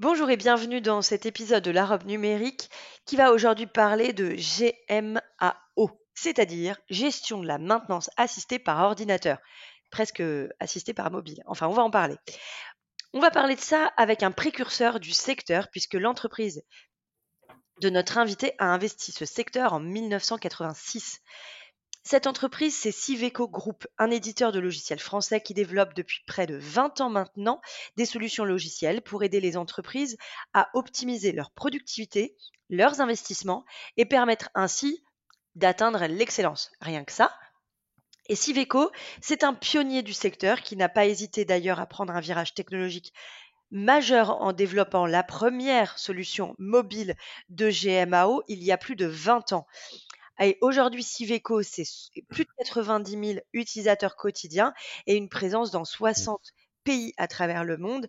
Bonjour et bienvenue dans cet épisode de la robe numérique qui va aujourd'hui parler de GMAO, c'est-à-dire gestion de la maintenance assistée par ordinateur, presque assistée par mobile. Enfin, on va en parler. On va parler de ça avec un précurseur du secteur puisque l'entreprise de notre invité a investi ce secteur en 1986. Cette entreprise, c'est Civeco Group, un éditeur de logiciels français qui développe depuis près de 20 ans maintenant des solutions logicielles pour aider les entreprises à optimiser leur productivité, leurs investissements et permettre ainsi d'atteindre l'excellence. Rien que ça. Et Civeco, c'est un pionnier du secteur qui n'a pas hésité d'ailleurs à prendre un virage technologique majeur en développant la première solution mobile de GMAO il y a plus de 20 ans. Et aujourd'hui, Civeco, c'est plus de 90 000 utilisateurs quotidiens et une présence dans 60 mmh. pays à travers le monde.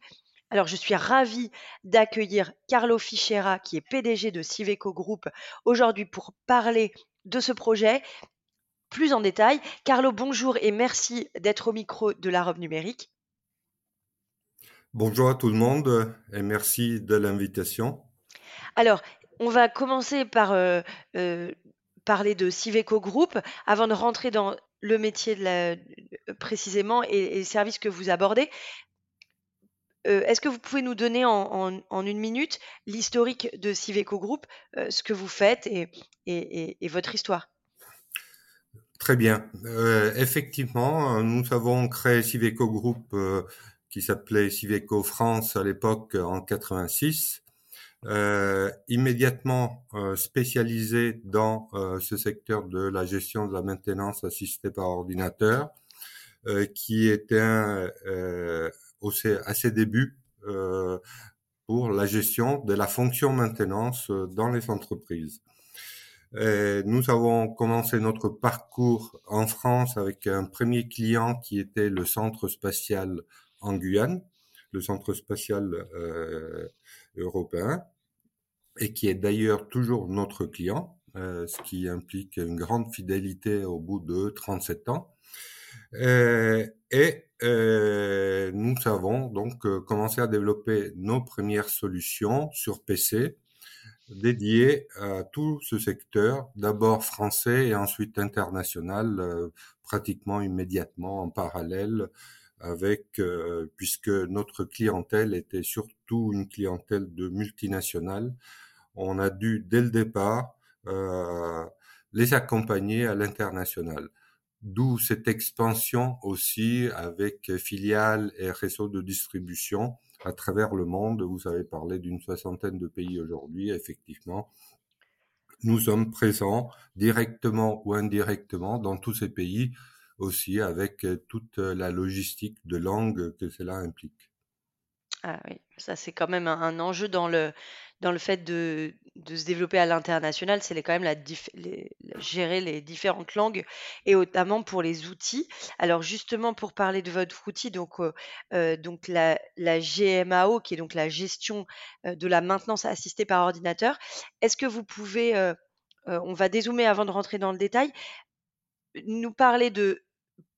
Alors, je suis ravie d'accueillir Carlo Fichera, qui est PDG de Civeco Group, aujourd'hui pour parler de ce projet plus en détail. Carlo, bonjour et merci d'être au micro de la robe numérique. Bonjour à tout le monde et merci de l'invitation. Alors, on va commencer par euh, euh, parler de Civeco Group avant de rentrer dans le métier précisément et, les services que vous abordez. Euh, est-ce que vous pouvez nous donner en, une minute l'historique de Civeco Group, euh, ce que vous faites et, votre histoire? Très bien. Euh, effectivement, nous avons créé Civeco Group qui s'appelait Civeco France à l'époque en 86 euh, immédiatement euh, spécialisé dans euh, ce secteur de la gestion de la maintenance assistée par ordinateur, qui était un, à ses débuts pour la gestion de la fonction maintenance dans les entreprises. nous avons commencé notre parcours en France avec un premier client qui était le centre spatial en Guyane, le centre spatial euh, européen et qui est d'ailleurs toujours notre client, euh, ce qui implique une grande fidélité au bout de 37 ans. Euh, et euh, nous avons donc euh, commencé à développer nos premières solutions sur PC dédiées à tout ce secteur, d'abord français et ensuite international, euh, pratiquement immédiatement en parallèle avec puisque notre clientèle était surtout une clientèle de multinationales on a dû dès le départ euh, les accompagner à l'international. D'où cette expansion aussi avec filiales et réseaux de distribution à travers le monde. Vous avez parlé d'une soixantaine de pays aujourd'hui, effectivement. Nous sommes présents directement ou indirectement dans tous ces pays aussi avec toute la logistique de langue que cela implique. Ah oui, ça c'est quand même un, enjeu dans le, dans le fait de, de se développer à l'international, c'est quand même la, gérer les différentes langues et notamment pour les outils. Alors justement pour parler de votre outil, donc, euh, euh, donc la, GMAO qui est donc la gestion euh, de la maintenance assistée par ordinateur, est-ce que vous pouvez, on va dézoomer avant de rentrer dans le détail, nous parler de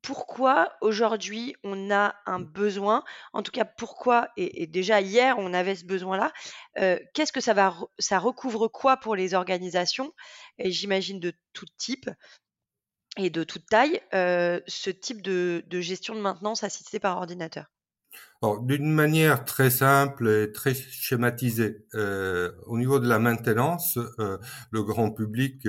pourquoi aujourd'hui on a un mmh. besoin, en tout cas pourquoi, et, déjà hier on avait ce besoin-là, euh, qu'est-ce que ça va, ça recouvre quoi pour les organisations, et j'imagine de tout type et de toute taille, euh, ce type de, gestion de maintenance assistée par ordinateur? D'une manière très simple et très schématisée, euh, au niveau de la maintenance, le grand public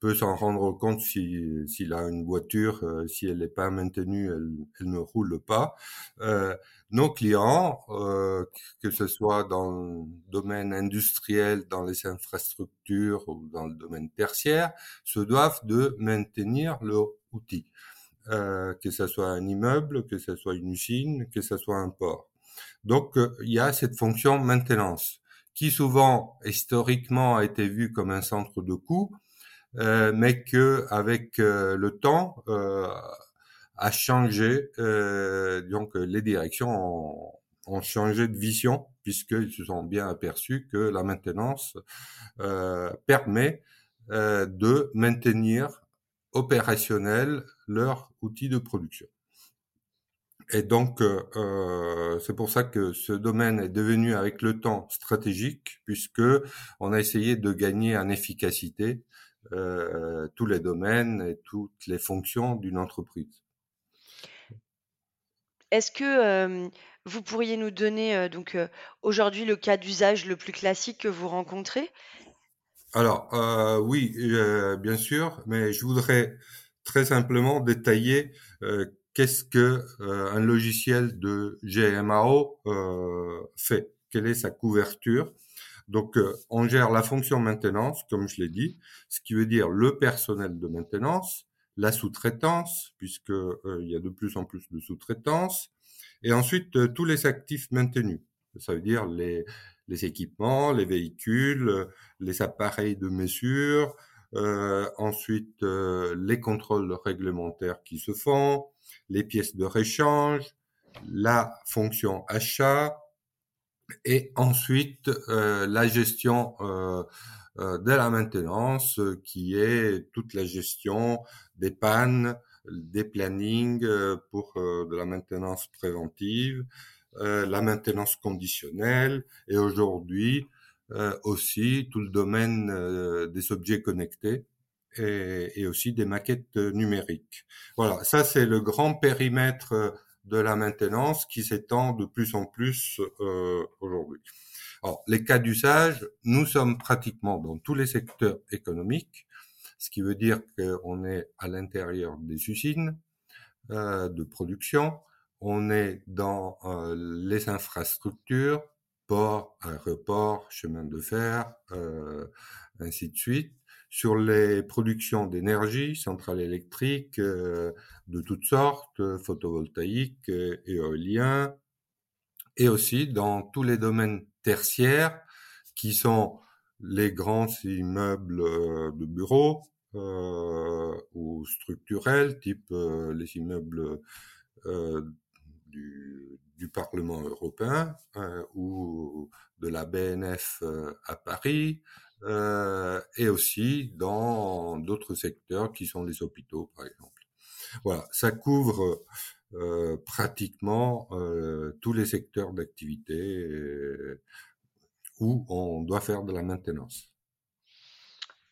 peut s'en rendre compte si s'il a une voiture, euh, si elle n'est pas maintenue, elle, elle, ne roule pas. Euh, nos clients, euh, que ce soit dans le domaine industriel, dans les infrastructures ou dans le domaine tertiaire, se doivent de maintenir leur outil, euh, que ce soit un immeuble, que ce soit une usine, que ce soit un port. Donc il y a cette fonction maintenance qui souvent historiquement a été vu comme un centre de coût, euh, mais que avec euh, le temps euh, a changé. donc les directions ont, ont, changé de vision puisqu'ils se sont bien aperçus que la maintenance permet de maintenir opérationnel leur outil de production. Et donc, euh, c'est pour ça que ce domaine est devenu avec le temps stratégique, puisque on a essayé de gagner en efficacité euh, tous les domaines et toutes les fonctions d'une entreprise. Est-ce que vous pourriez nous donner donc aujourd'hui le cas d'usage le plus classique que vous rencontrez? Alors oui, bien sûr, mais je voudrais très simplement détailler qu'est-ce que euh, un logiciel de GMAO euh, fait. Quelle est sa couverture? Donc, euh, on gère la fonction maintenance, comme je l'ai dit, ce qui veut dire le personnel de maintenance, la sous-traitance, puisque il y a de plus en plus de sous-traitance, et ensuite tous les actifs maintenus. Ça veut dire les, les équipements, les véhicules, les appareils de mesure, euh, ensuite les contrôles réglementaires qui se font, les pièces de réchange, la fonction achat et ensuite euh, la gestion euh, euh, de la maintenance qui est toute la gestion des pannes, des plannings pour de la maintenance préventive, la maintenance conditionnelle et aujourd'hui aussi tout le domaine des objets connectés et, aussi des maquettes numériques. Voilà, ça c'est le grand périmètre de la maintenance qui s'étend de plus en plus euh, aujourd'hui. Alors, les cas d'usage, nous sommes pratiquement dans tous les secteurs économiques, ce qui veut dire qu'on est à l'intérieur des usines euh, de production, on est dans euh, les infrastructures, ports, aéroports, chemins de fer, euh, ainsi de suite sur les productions d'énergie, centrales électriques euh, de toutes sortes, photovoltaïques, et éoliens, et aussi dans tous les domaines tertiaires qui sont les grands immeubles euh, de bureaux euh, ou structurels, type euh, les immeubles du, du, Parlement européen ou de la BNF à Paris, euh, et aussi dans d'autres secteurs qui sont les hôpitaux, par exemple. Voilà, ça couvre euh, pratiquement euh, tous les secteurs d'activité où on doit faire de la maintenance.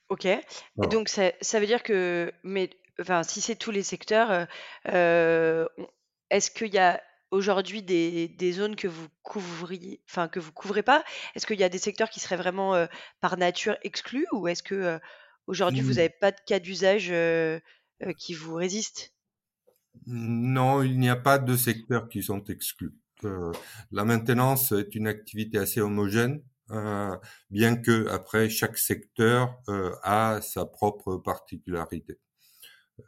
Ok. Donc ça, ça, veut dire que, mais enfin, si c'est tous les secteurs, est-ce qu'il y a aujourd'hui des, des, zones que vous couvriez, enfin que vous couvrez pas? Est-ce qu'il y a des secteurs qui seraient vraiment euh, par nature exclus ou est-ce que euh, aujourd'hui vous n'avez mmh. pas de cas d'usage euh, qui vous résistent? Non, il n'y a pas de secteurs qui sont exclus. la maintenance est une activité assez homogène, bien que après chaque secteur a sa propre particularité.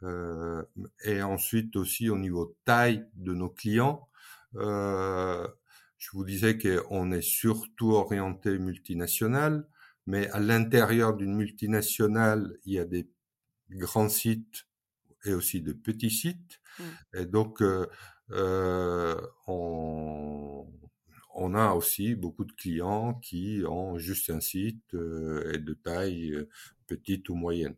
Euh, et ensuite aussi au niveau taille de nos clients, euh, je vous disais qu'on est surtout orienté multinational, mais à l'intérieur d'une multinationale, il y a des grands sites et aussi de petits sites. Mmh. Et donc, euh, euh, on, on, a aussi beaucoup de clients qui ont juste un site euh, et de taille euh, petite ou moyenne.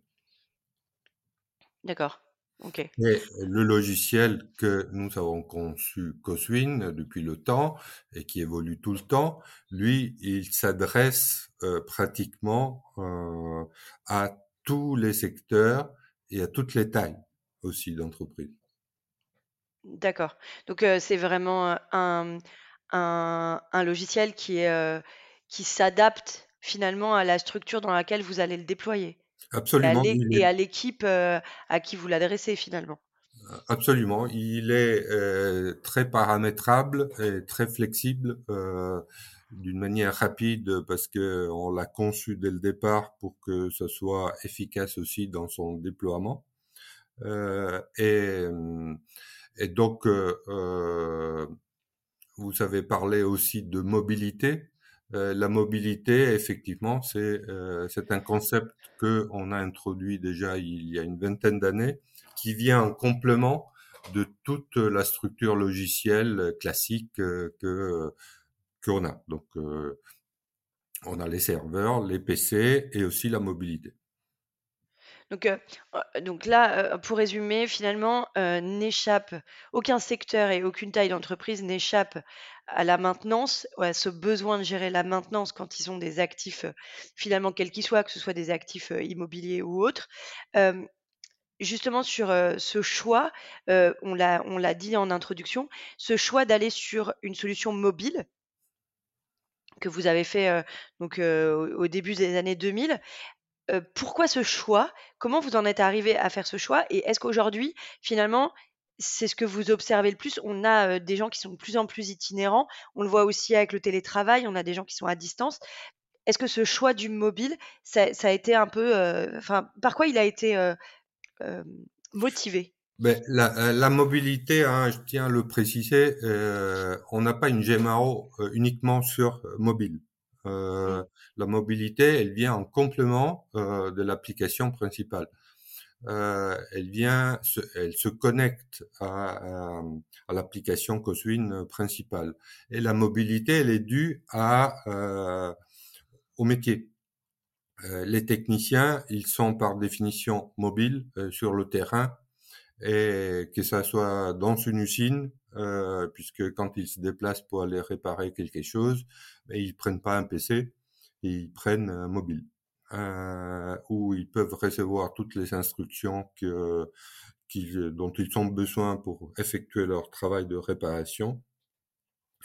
D'accord. OK. le logiciel que nous avons conçu, Coswin, depuis le temps et qui évolue tout le temps, lui, il s'adresse euh, pratiquement euh, à tous les secteurs et à toutes les tailles aussi d'entreprise. D'accord. Donc euh, c'est vraiment un, un, un, logiciel qui, qui s'adapte finalement à la structure dans laquelle vous allez le déployer. Absolument. Et à l'équipe euh, à qui vous l'adressez finalement? Absolument. Il est euh, très paramétrable et très flexible euh, d'une manière rapide parce que on l'a conçu dès le départ pour que ce soit efficace aussi dans son déploiement. Euh, et, et, donc, vous avez parlé aussi de mobilité. Euh, la mobilité, effectivement, c'est euh, c'est un concept que on a introduit déjà il y a une vingtaine d'années, qui vient en complément de toute la structure logicielle classique euh, que qu'on a. Donc, on a les serveurs, les PC et aussi la mobilité. Donc, donc là, pour résumer, finalement, n'échappe aucun secteur et aucune taille d'entreprise n'échappe à la maintenance, à ce besoin de gérer la maintenance quand ils ont des actifs, finalement, quels qu'ils soient, que ce soit des actifs immobiliers ou autres. justement, sur ce choix, on l'a on l'a dit en introduction, ce choix d'aller sur une solution mobile que vous avez fait donc au début des années 2000 pourquoi ce choix? Comment vous en êtes arrivé à faire ce choix? Et est-ce qu'aujourd'hui, finalement, c'est ce que vous observez le plus? On a, des gens qui sont de plus en plus itinérants. On le voit aussi avec le télétravail, on a des gens qui sont à distance. Est-ce que ce choix du mobile, ça a été un peu, enfin, par quoi il a été, motivé? Ben, la, mobilité, hein, je tiens à le préciser, on n'a pas une GMAO uniquement sur mobile. Euh, la mobilité, elle vient en complément euh, de l'application principale. Euh, elle vient, se, elle se connecte à, à, l'application Coswin principale. Et la mobilité, elle est due à au métier. les techniciens, ils sont par définition mobiles sur le terrain et que ça soit dans une usine, euh, puisque quand ils se déplacent pour aller réparer quelque chose, ben, ils prennent pas un PC, ils prennent un mobile, euh, où ils peuvent recevoir toutes les instructions que, dont ils ont besoin pour effectuer leur travail de réparation,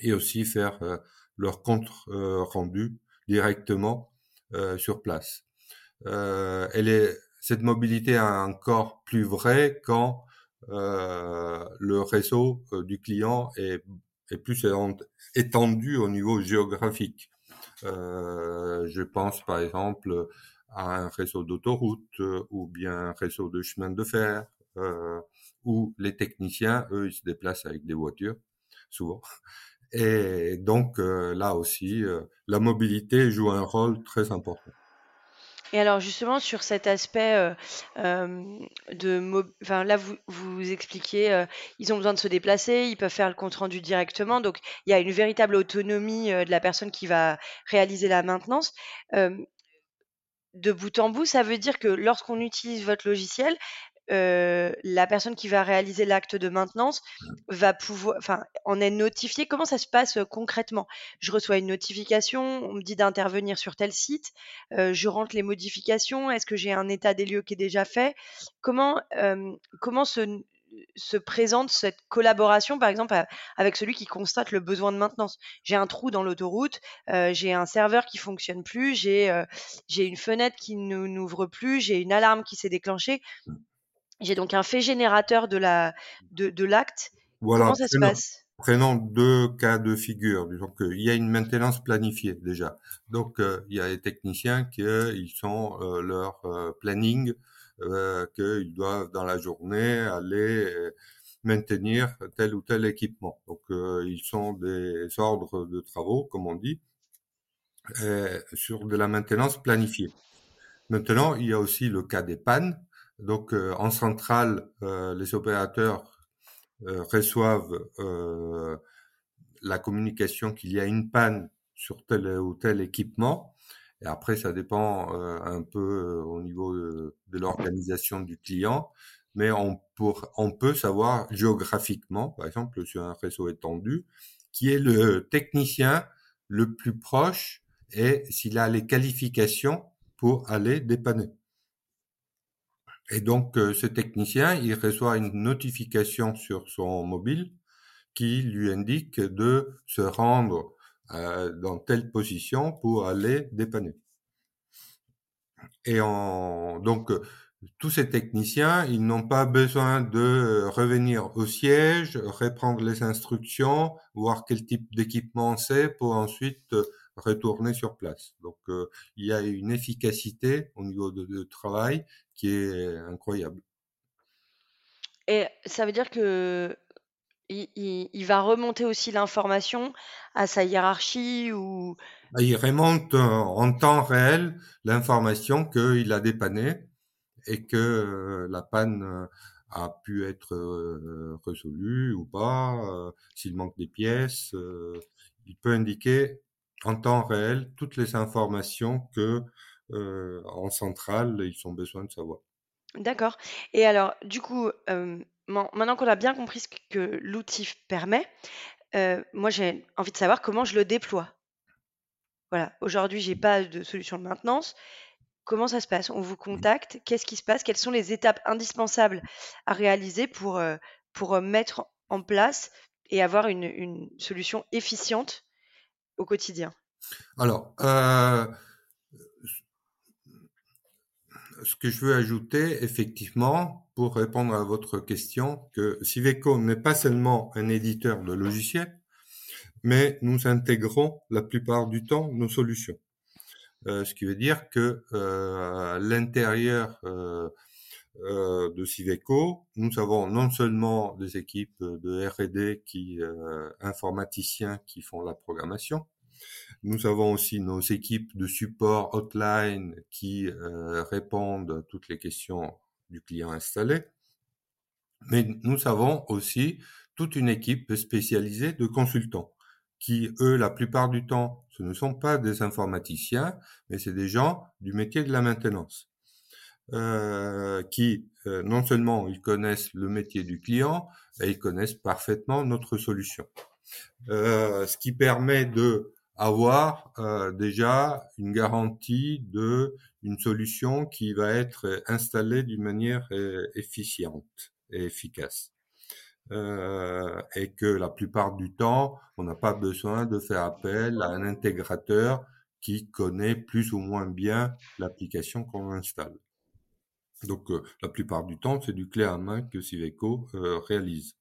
et aussi faire euh, leur compte euh, rendu directement euh, sur place. elle est cette mobilité est encore plus vraie quand euh, le réseau euh, du client est, plus étendu au niveau géographique. Euh, je pense par exemple à un réseau d'autoroutes ou bien un réseau de chemin de fer, où les techniciens, eux, ils se déplacent avec des voitures, souvent. Et donc là aussi, la mobilité joue un rôle très important. Et alors justement sur cet aspect de, enfin là vous vous expliquez, ils ont besoin de se déplacer, ils peuvent faire le compte rendu directement, donc il y a une véritable autonomie de la personne qui va réaliser la maintenance. de bout en bout, ça veut dire que lorsqu'on utilise votre logiciel, euh, la personne qui va réaliser l'acte de maintenance va pouvoir, enfin, en est notifiée. Comment ça se passe euh, concrètement? Je reçois une notification, on me dit d'intervenir sur tel site, euh, je rentre les modifications. Est-ce que j'ai un état des lieux qui est déjà fait? Comment se, se présente cette collaboration, par exemple, avec celui qui constate le besoin de maintenance? J'ai un trou dans l'autoroute, j'ai un serveur qui fonctionne plus, j'ai j'ai une fenêtre qui n'ouvre plus, j'ai une alarme qui s'est déclenchée. J'ai donc un fait générateur de la de, de l'acte. Voilà, Comment ça se passe? Prenons deux cas de figure. Disons qu'il y a une maintenance planifiée déjà. Donc euh, il y a les techniciens qui ils sont euh, leur euh, planning qu'ils doivent dans la journée aller maintenir tel ou tel équipement. Donc ils sont des ordres de travaux, comme on dit, sur de la maintenance planifiée. Maintenant, il y a aussi le cas des pannes donc euh, en centrale, euh, les opérateurs euh, reçoivent la communication qu'il y a une panne sur tel ou tel équipement. Et après, ça dépend un peu au niveau de, l'organisation du client, mais on, pour, on peut savoir géographiquement, par exemple sur un réseau étendu, qui est le technicien le plus proche et s'il a les qualifications pour aller dépanner. Et donc, euh, ce technicien, il reçoit une notification sur son mobile qui lui indique de se rendre euh, dans telle position pour aller dépanner. Et en, donc, tous ces techniciens, ils n'ont pas besoin de revenir au siège, reprendre les instructions, voir quel type d'équipement c'est pour ensuite retourner sur place. Donc, euh, il y a une efficacité au niveau de, de travail qui est incroyable. Et ça veut dire que il va remonter aussi l'information à sa hiérarchie ou bah, il remonte en temps réel l'information qu'il a dépanné et que la panne a pu être résolue ou pas, s'il manque des pièces, il peut indiquer en temps réel toutes les informations que en centrale ils ont besoin de savoir. D'accord. Et alors, du coup, maintenant qu'on a bien compris ce que l'outil permet, moi j'ai envie de savoir comment je le déploie. Voilà, aujourd'hui j'ai pas de solution de maintenance. Comment ça se passe? On vous mmh. contacte Qu'est-ce qui se passe? Quelles sont les étapes indispensables à réaliser pour, pour mettre en place et avoir une, une solution efficiente au quotidien? Alors, ce que je veux ajouter, effectivement, pour répondre à votre question, que Civeco n'est pas seulement un éditeur de logiciels, mais nous intégrons la plupart du temps nos solutions. Euh, ce qui veut dire que euh, à l'intérieur euh, de Civeco, nous avons non seulement des équipes de R&D qui informaticiens qui font la programmation, nous avons aussi nos équipes de support hotline qui euh, répondent à toutes les questions du client installé. Mais nous avons aussi toute une équipe spécialisée de consultants qui, eux, la plupart du temps, ce ne sont pas des informaticiens, mais c'est des gens du métier de la maintenance, euh, qui, euh, non seulement ils connaissent le métier du client, et ils connaissent parfaitement notre solution. ce qui permet de avoir euh, déjà une garantie de une solution qui va être installée d'une manière euh, efficiente et efficace. Euh, et que la plupart du temps, on n'a pas besoin de faire appel à un intégrateur qui connaît plus ou moins bien l'application qu'on installe. Donc, la plupart du temps, c'est du clé à main que Civeco réalise.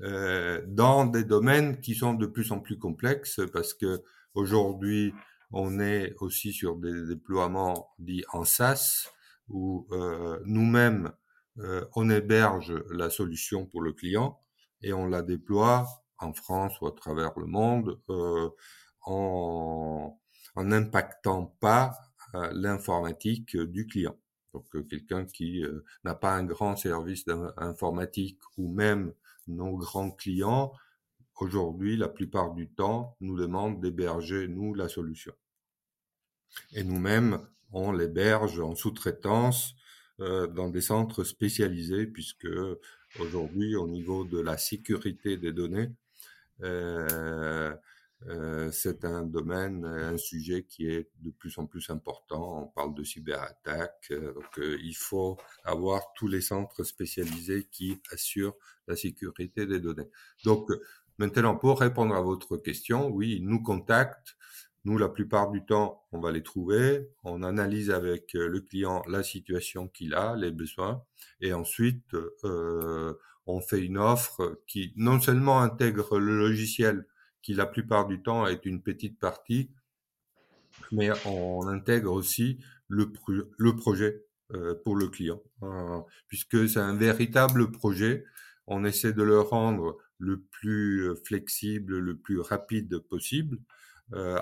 Euh, dans des domaines qui sont de plus en plus complexes parce que aujourd'hui on est aussi sur des déploiements dits en SaaS où euh, nous-mêmes euh, on héberge la solution pour le client et on la déploie en France ou à travers le monde en en n'impactant pas l'informatique du client. Donc quelqu'un qui n'a pas un grand service informatique ou même nos grands clients, aujourd'hui, la plupart du temps, nous demandent d'héberger, nous, la solution. Et nous-mêmes, on l'héberge en sous-traitance euh, dans des centres spécialisés, puisque aujourd'hui, au niveau de la sécurité des données, euh, euh, c'est un domaine, un sujet qui est de plus en plus important. On parle de cyberattaque, euh, donc euh, il faut avoir tous les centres spécialisés qui assurent la sécurité des données. Donc maintenant, pour répondre à votre question, oui, ils nous contactent. Nous, la plupart du temps, on va les trouver. On analyse avec le client la situation qu'il a, les besoins, et ensuite on fait une offre qui non seulement intègre le logiciel qui la plupart du temps est une petite partie, mais on intègre aussi le, le projet euh, pour le client, euh, puisque c'est un véritable projet. On essaie de le rendre le plus euh, flexible, le plus rapide possible.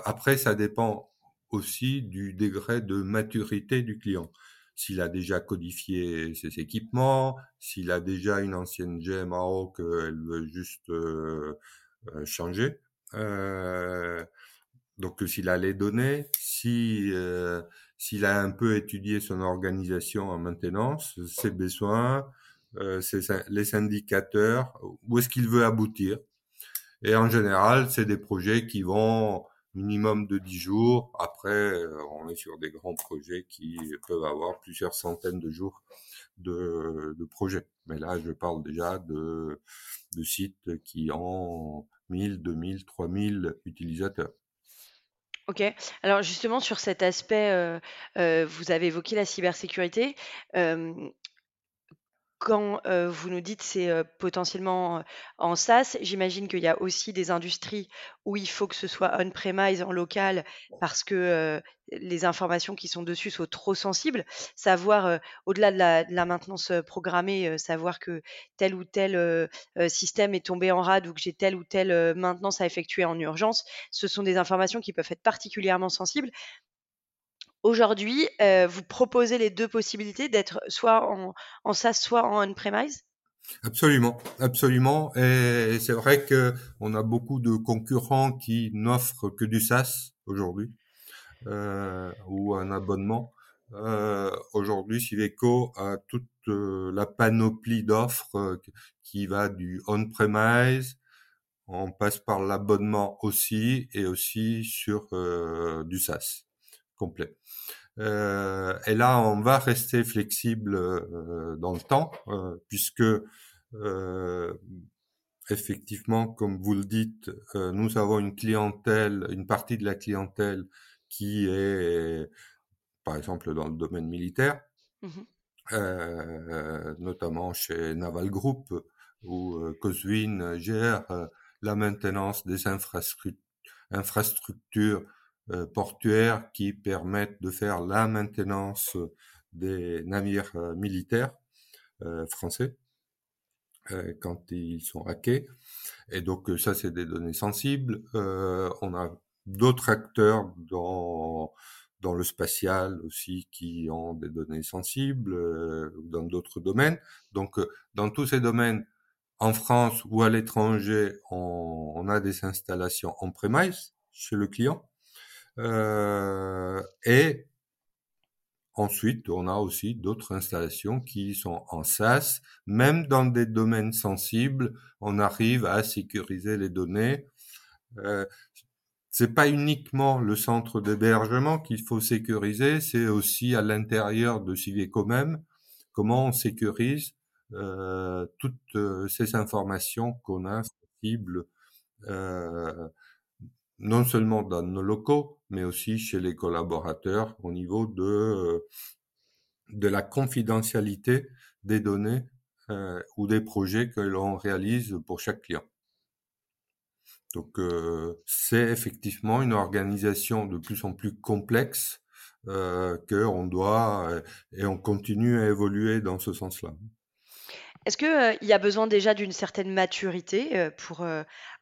après, ça dépend aussi du degré de maturité du client. S'il a déjà codifié ses équipements, s'il a déjà une ancienne GMAO qu'elle veut juste changer, euh, donc s'il a les données, si euh, s'il a un peu étudié son organisation en maintenance, ses besoins, euh, les indicateurs, où est-ce qu'il veut aboutir. Et en général, c'est des projets qui vont minimum de 10 jours. Après, on est sur des grands projets qui peuvent avoir plusieurs centaines de jours de, de projets. Mais là, je parle déjà de, sites qui ont 1000, 2000, 3000 utilisateurs. Ok. Alors justement sur cet aspect, euh, euh, vous avez évoqué la cybersécurité. Euh, quand vous nous dites c'est potentiellement en SaaS, j'imagine qu'il y a aussi des industries où il faut que ce soit on-premise, en local, parce que les informations qui sont dessus sont trop sensibles. Savoir, au-delà de la, maintenance programmée, savoir que tel ou tel système est tombé en rade ou que j'ai telle ou telle maintenance à effectuer en urgence, ce sont des informations qui peuvent être particulièrement sensibles. Aujourd'hui, euh, vous proposez les deux possibilités d'être soit en, en SaaS, soit en on-premise? Absolument, absolument. Et c'est vrai que on a beaucoup de concurrents qui n'offrent que du SaaS aujourd'hui euh, ou un abonnement. Euh, aujourd'hui, Civeco a toute la panoplie d'offres qui va du on-premise, on passe par l'abonnement aussi et aussi sur du SaaS complet. Euh, et là, on va rester flexible euh, dans le temps, euh, puisque effectivement, comme vous le dites, nous avons une clientèle, une partie de la clientèle qui est, par exemple, dans le domaine militaire, mmh notamment chez Naval Group, où Coswin gère la maintenance des infrastructures portuaires qui permettent de faire la maintenance des navires euh, militaires euh, français quand ils sont hackés. Et donc ça, c'est des données sensibles. on a d'autres acteurs dans dans le spatial aussi qui ont des données sensibles dans d'autres domaines. Donc dans tous ces domaines, en France ou à l'étranger, on, on, a des installations en premise chez le client. Euh, et ensuite, on a aussi d'autres installations qui sont en SaaS. Même dans des domaines sensibles, on arrive à sécuriser les données. Euh, c'est pas uniquement le centre d'hébergement qu'il faut sécuriser, c'est aussi à l'intérieur de Civeco même comment on sécurise euh, toutes euh, ces informations qu'on a sensibles euh, non seulement dans nos locaux, mais aussi chez les collaborateurs au niveau de, euh, de la confidentialité des données euh, ou des projets que l'on réalise pour chaque client. Donc euh, c'est effectivement une organisation de plus en plus complexe euh, qu'on doit et on continue à évoluer dans ce sens-là. Est-ce qu'il y a besoin déjà d'une certaine maturité pour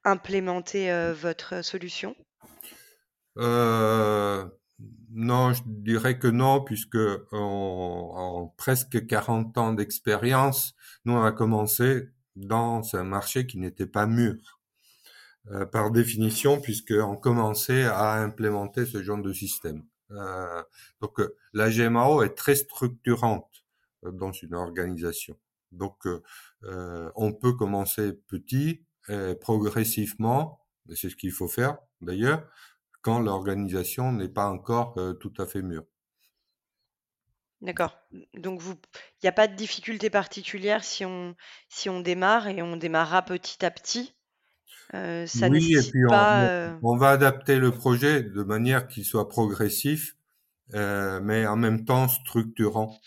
implémenter votre solution? Non, je dirais que non, puisque en, presque 40 ans d'expérience, nous on a commencé dans un marché qui n'était pas mûr, par définition, puisqu'on commençait à implémenter ce genre de système. donc la GMAO est très structurante dans une organisation. Donc, euh, euh, on peut commencer petit, et progressivement, c'est ce qu'il faut faire d'ailleurs, quand l'organisation n'est pas encore euh, tout à fait mûre. D'accord. Donc, il n'y a pas de difficulté particulière si on, si on démarre et on démarrera petit à petit. ça oui, et puis on, va adapter le projet de manière qu'il soit progressif, mais en même temps structurant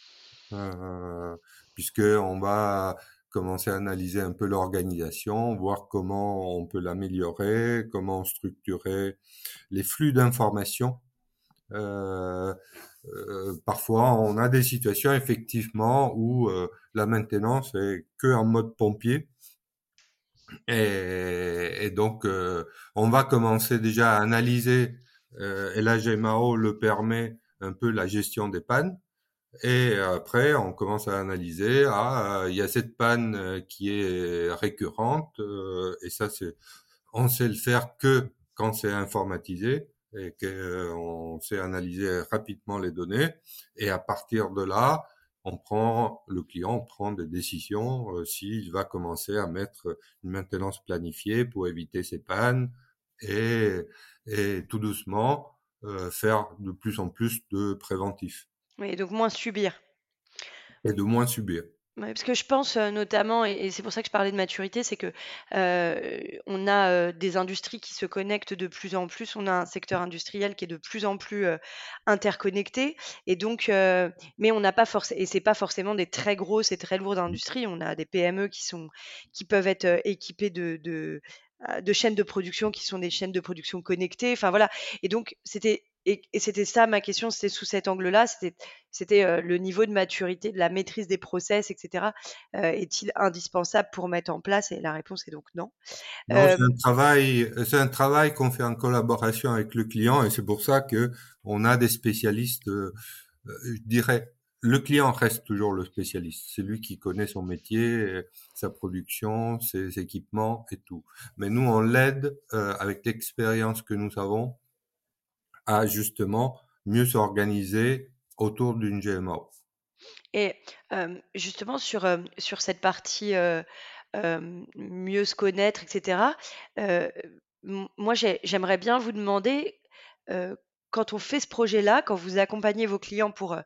puisque on va commencer à analyser un peu l'organisation, voir comment on peut l'améliorer, comment structurer les flux d'informations. Euh, euh, parfois, on a des situations effectivement où euh, la maintenance est que en mode pompier. Et, et donc, on va commencer déjà à analyser, et la GMAO le permet, un peu la gestion des pannes. Et après, on commence à analyser, ah, il y a cette panne euh, qui est récurrente, euh, et ça, c'est, on sait le faire que quand c'est informatisé et qu'on sait analyser rapidement les données. Et à partir de là, on prend, le client prend des décisions euh, s'il va commencer à mettre une maintenance planifiée pour éviter ces pannes et, et tout doucement faire de plus en plus de préventifs. Oui, donc moins subir. Et de moins subir. parce que je pense euh, notamment, et, c'est pour ça que je parlais de maturité, c'est que euh, on a euh, des industries qui se connectent de plus en plus. On a un secteur industriel qui est de plus en plus interconnecté, et donc, mais on n'a pas forcément, et c'est pas forcément des très grosses et très lourdes industries. On a des PME qui sont, qui peuvent être équipées de, de de chaînes de production qui sont des chaînes de production connectées. Enfin voilà. Et donc c'était et, c'était ça ma question, c'était sous cet angle-là, c'était euh, le niveau de maturité, de la maîtrise des process, etc. Euh, est-il indispensable pour mettre en place? Et la réponse est donc non. non c'est un euh, travail, c'est un travail qu'on fait en collaboration avec le client, et c'est pour ça que on a des spécialistes. je dirais, le client reste toujours le spécialiste. C'est lui qui connaît son métier, sa production, ses équipements et tout. Mais nous, on l'aide avec l'expérience que nous avons à justement mieux s'organiser autour d'une GMO. Et justement sur, sur cette partie mieux se connaître, etc., moi j'aimerais bien vous demander, quand on fait ce projet-là, quand vous accompagnez vos clients pour,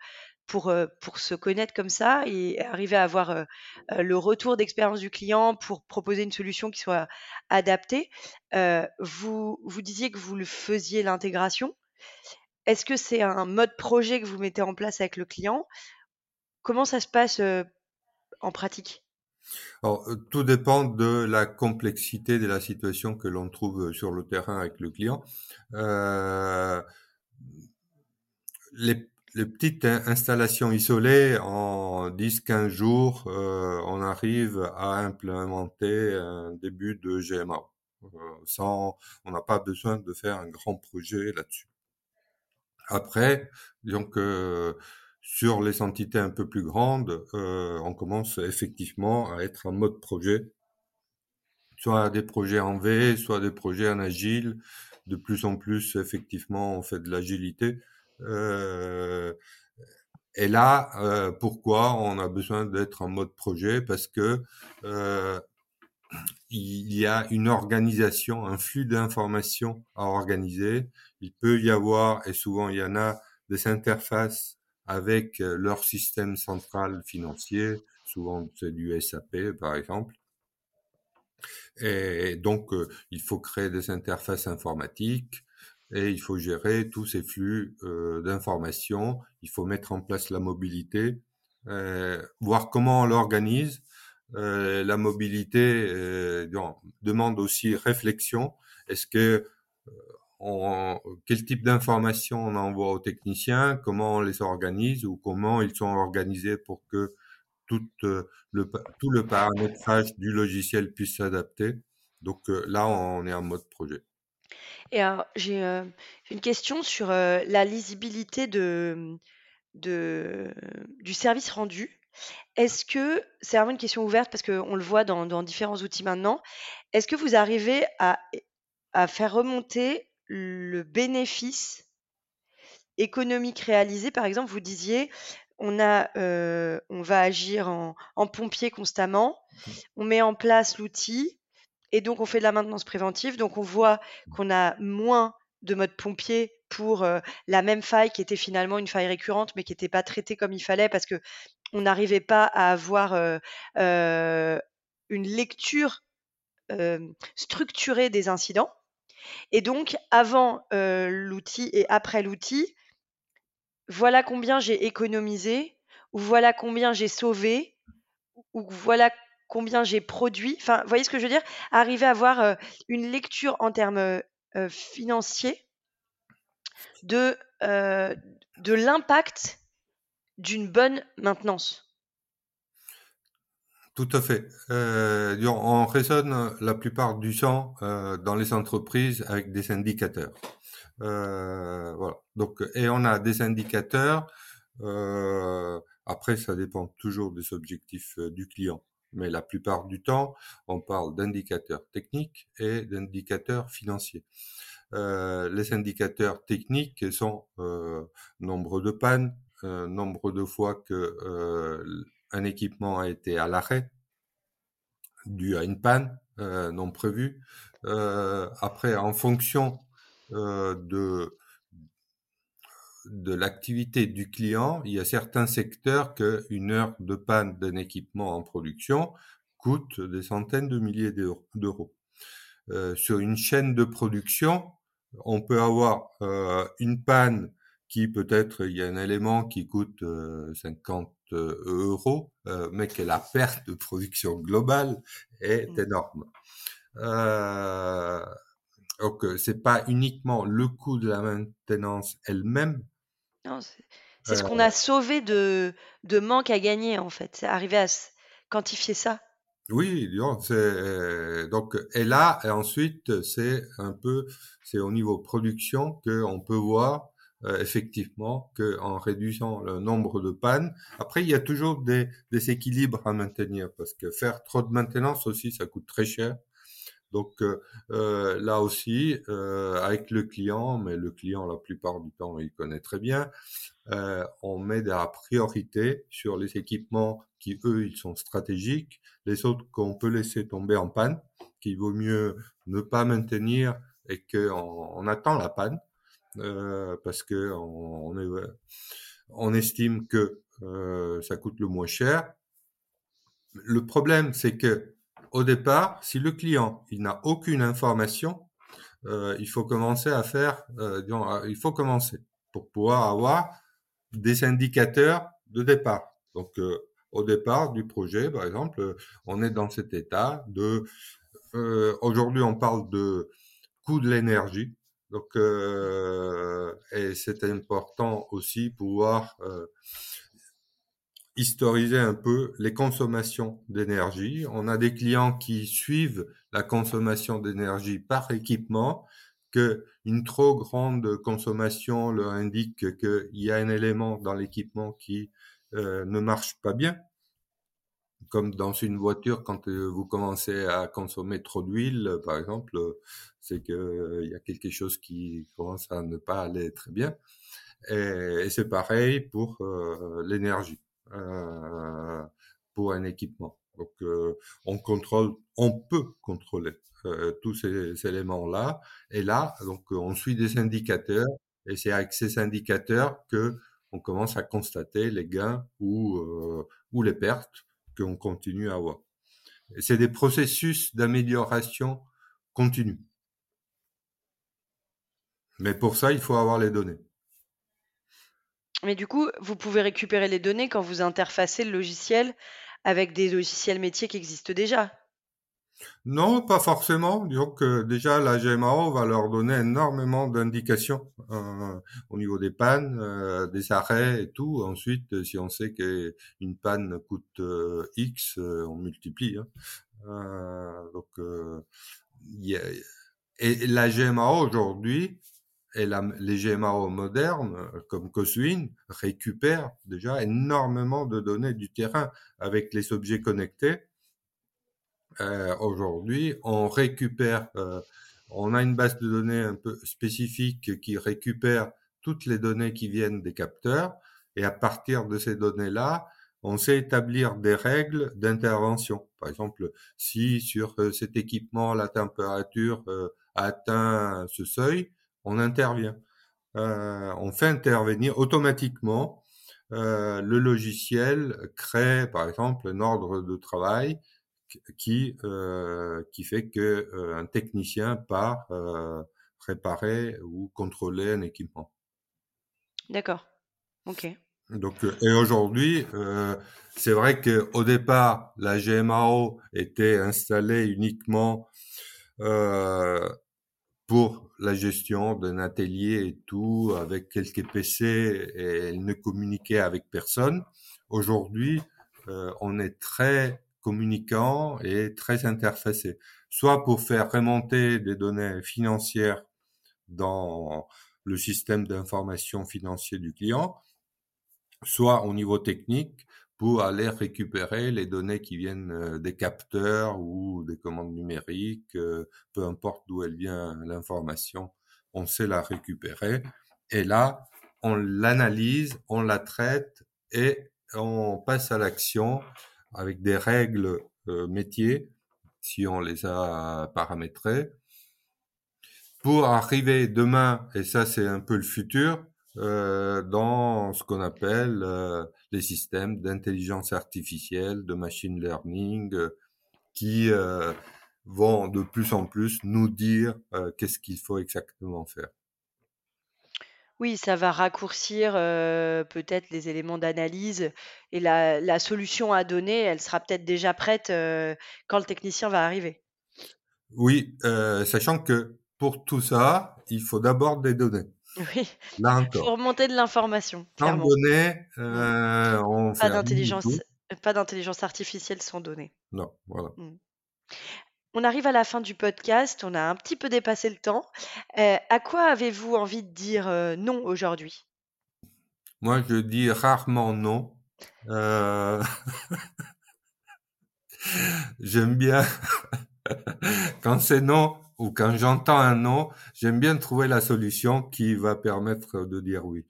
pour, pour se connaître comme ça et arriver à avoir le retour d'expérience du client pour proposer une solution qui soit adaptée, vous, vous disiez que vous le faisiez l'intégration. Est-ce que c'est un mode projet que vous mettez en place avec le client? Comment ça se passe en pratique? Tout dépend de la complexité de la situation que l'on trouve sur le terrain avec le client. les, petites installations isolées, en 10-15 jours, on arrive à implémenter un début de GMA. on n'a pas besoin de faire un grand projet là-dessus. Après, donc euh, sur les entités un peu plus grandes, euh, on commence effectivement à être en mode projet, soit des projets en V, soit des projets en agile. De plus en plus, effectivement, on fait de l'agilité. Euh, et là, pourquoi on a besoin d'être en mode projet? Parce que il y a une organisation, un flux d'informations à organiser. Il peut y avoir, et souvent il y en a, des interfaces avec euh, leur système central financier, souvent c'est du SAP par exemple. Et donc euh, il faut créer des interfaces informatiques et il faut gérer tous ces flux euh, d'informations. Il faut mettre en place la mobilité, voir comment on l'organise euh, la mobilité euh, demande aussi réflexion. Est-ce que euh, quel type d'informations on envoie aux techniciens, comment on les organise ou comment ils sont organisés pour que tout le, tout le paramétrage du logiciel puisse s'adapter? Donc là, on est en mode projet. Et alors, j'ai une question sur la lisibilité de, du service rendu. Est-ce que c'est vraiment une question ouverte parce qu'on le voit dans, différents outils maintenant. Est-ce que vous arrivez à, faire remonter le bénéfice économique réalisé? Par exemple, vous disiez, on, a, euh, on va agir en, pompier constamment, on met en place l'outil et donc on fait de la maintenance préventive. Donc on voit qu'on a moins de mode pompier pour euh, la même faille qui était finalement une faille récurrente mais qui n'était pas traitée comme il fallait parce que on n'arrivait pas à avoir une lecture structurée des incidents. Et donc, avant l'outil et après l'outil, voilà combien j'ai économisé, ou voilà combien j'ai sauvé, ou voilà combien j'ai produit. Enfin, vous voyez ce que je veux dire? Arriver à avoir une lecture en termes financiers de, de l'impact d'une bonne maintenance. Tout à fait. Euh, on raisonne la plupart du temps euh, dans les entreprises avec des indicateurs. Euh. Donc, et on a des indicateurs. après, ça dépend toujours des objectifs du client. Mais la plupart du temps, on parle d'indicateurs techniques et d'indicateurs financiers. les indicateurs techniques sont nombre de pannes, nombre de fois que euh, un équipement a été à l'arrêt dû à une panne euh, non prévue. après, en fonction de de l'activité du client, il y a certains secteurs qu'une heure de panne d'un équipement en production coûte des centaines de milliers d'euros. Euh, sur une chaîne de production, on peut avoir euh, une panne qui peut-être il y a un élément qui coûte 50 euh, euros, mais que la perte de production globale est mmh. énorme. donc c'est pas uniquement le coût de la maintenance elle-même. Non, c'est ce qu'on a sauvé de, de manque à gagner en fait. C'est arriver à quantifier ça. Oui, c'est donc et là et ensuite c'est un peu c'est au niveau production que on peut voir euh, effectivement que en réduisant le nombre de pannes, après il y a toujours des, des équilibres à maintenir parce que faire trop de maintenance aussi ça coûte très cher. Donc euh, euh là aussi, euh, avec le client, mais le client la plupart du temps il connaît très bien, euh, on met de la priorité sur les équipements qui eux ils sont stratégiques, les autres qu'on peut laisser tomber en panne, qu'il vaut mieux ne pas maintenir et qu'on on attend la panne euh, parce que on, on, estime que euh, ça coûte le moins cher. Le problème c'est que au départ, si le client il n'a aucune information, euh, il faut commencer à faire, euh, il faut commencer pour pouvoir avoir des indicateurs de départ. Donc, euh, au départ du projet, par exemple, euh, on est dans cet état de. Euh, Aujourd'hui, on parle de coût de l'énergie. Donc, euh, et c'est important aussi pouvoir historiser un peu les consommations d'énergie. On a des clients qui suivent la consommation d'énergie par équipement que une trop grande consommation leur indique qu'il y a un élément dans l'équipement qui euh, ne marche pas bien. Comme dans une voiture, quand euh, vous commencez à consommer trop d'huile, par exemple, c'est qu'il euh, y a quelque chose qui commence à ne pas aller très bien. Et, c'est pareil pour l'énergie, pour un équipement. Donc, on contrôle, on peut contrôler euh, tous ces, éléments-là. Et là, donc, on suit des indicateurs, et c'est avec ces indicateurs que on commence à constater les gains euh, ou les pertes qu'on continue à avoir. C'est des processus d'amélioration continue. Mais pour ça, il faut avoir les données. Mais du coup, vous pouvez récupérer les données quand vous interfacez le logiciel avec des logiciels métiers qui existent déjà. Non, pas forcément. Disons que déjà la GMAO va leur donner énormément d'indications euh, au niveau des pannes, euh, des arrêts et tout. Ensuite, si on sait qu'une panne coûte euh, X, on multiplie. Hein. donc, et la GMAO aujourd'hui et la, les GMAO modernes comme Coswin récupèrent déjà énormément de données du terrain avec les objets connectés euh, aujourd'hui, on récupère, euh, on a une base de données un peu spécifique qui récupère toutes les données qui viennent des capteurs, et à partir de ces données-là, on sait établir des règles d'intervention. Par exemple, si sur euh, cet équipement la température atteint ce seuil, on intervient. on fait intervenir automatiquement. le logiciel crée, par exemple, un ordre de travail qui euh, qui fait que euh, un technicien part euh, réparer ou contrôler un équipement. D'accord. Ok. Donc et aujourd'hui, c'est vrai que au départ, la GMAO était installée uniquement pour la gestion d'un atelier et tout, avec quelques PC, et elle ne communiquait avec personne. Aujourd'hui, on est très communicant et très interfacé, soit pour faire remonter des données financières dans le système d'information financier du client, soit au niveau technique pour aller récupérer les données qui viennent euh, des capteurs ou des commandes numériques, euh, peu importe d'où elle vient l'information, on sait la récupérer. Et là, on l'analyse, on la traite et on passe à l'action avec des règles euh, métiers, si on les a paramétrées, pour arriver demain, et ça c'est un peu le futur, euh, dans ce qu'on appelle euh, les systèmes d'intelligence artificielle, de machine learning, euh, qui vont de plus en plus nous dire qu'est-ce qu'il faut exactement faire. Oui, ça va raccourcir peut-être les éléments d'analyse et la, la, solution à donner, elle sera peut-être déjà prête quand le technicien va arriver. Oui, sachant que pour tout ça, il faut d'abord des données. Oui. Là encore. Pour remonter de l'information. Sans données, euh, on pas d'intelligence, pas d'intelligence artificielle sans données. Non, voilà. Mm. On arrive à la fin du podcast, on a un petit peu dépassé le temps. Euh, à quoi avez-vous envie de dire euh, non aujourd'hui? Moi, je dis rarement non. J'aime bien quand c'est non, ou quand j'entends un non, j'aime bien trouver la solution qui va permettre de dire oui.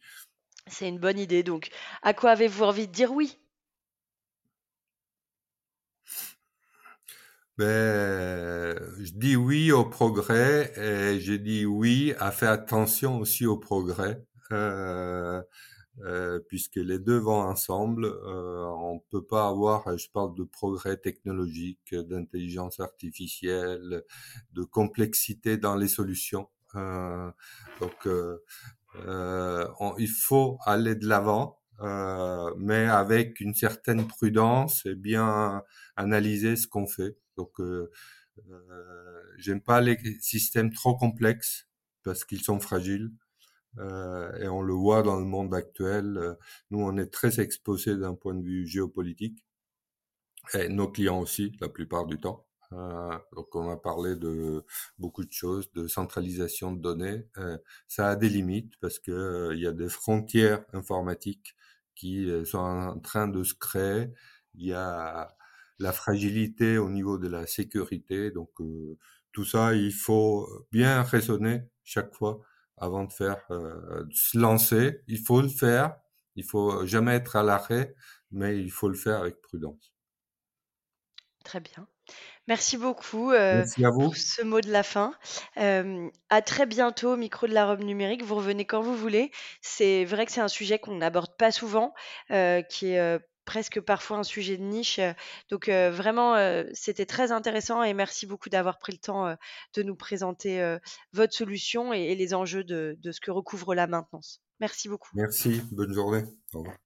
C'est une bonne idée. Donc, à quoi avez-vous envie de dire oui? Ben, je dis oui au progrès et je dis oui à faire attention aussi au progrès. Euh, euh, puisque les deux vont ensemble. Euh, on peut pas avoir, je parle de progrès technologique, d'intelligence artificielle, de complexité dans les solutions. Euh, donc, euh, euh, il faut aller de l'avant, mais avec une certaine prudence et bien analyser ce qu'on fait. Donc, j'aime pas les systèmes trop complexes parce qu'ils sont fragiles. Euh, et on le voit dans le monde actuel. Euh, nous, on est très exposés d'un point de vue géopolitique, et nos clients aussi, la plupart du temps. Euh, donc, on a parlé de beaucoup de choses, de centralisation de données. ça a des limites parce que il y a des frontières informatiques qui sont en train de se créer. Il y a la fragilité au niveau de la sécurité. Donc, tout ça, il faut bien raisonner chaque fois avant de faire, euh, de se lancer. Il faut le faire. Il faut jamais être à l'arrêt, mais il faut le faire avec prudence. Très bien. Merci beaucoup euh, pour ce mot de la fin. Euh, à très bientôt au micro de la robe numérique. Vous revenez quand vous voulez. C'est vrai que c'est un sujet qu'on n'aborde pas souvent, euh, qui est presque parfois un sujet de niche. Donc vraiment, c'était très intéressant et merci beaucoup d'avoir pris le temps de nous présenter votre solution et, les enjeux de, de ce que recouvre la maintenance. Merci beaucoup. Merci, bonne journée. Au revoir.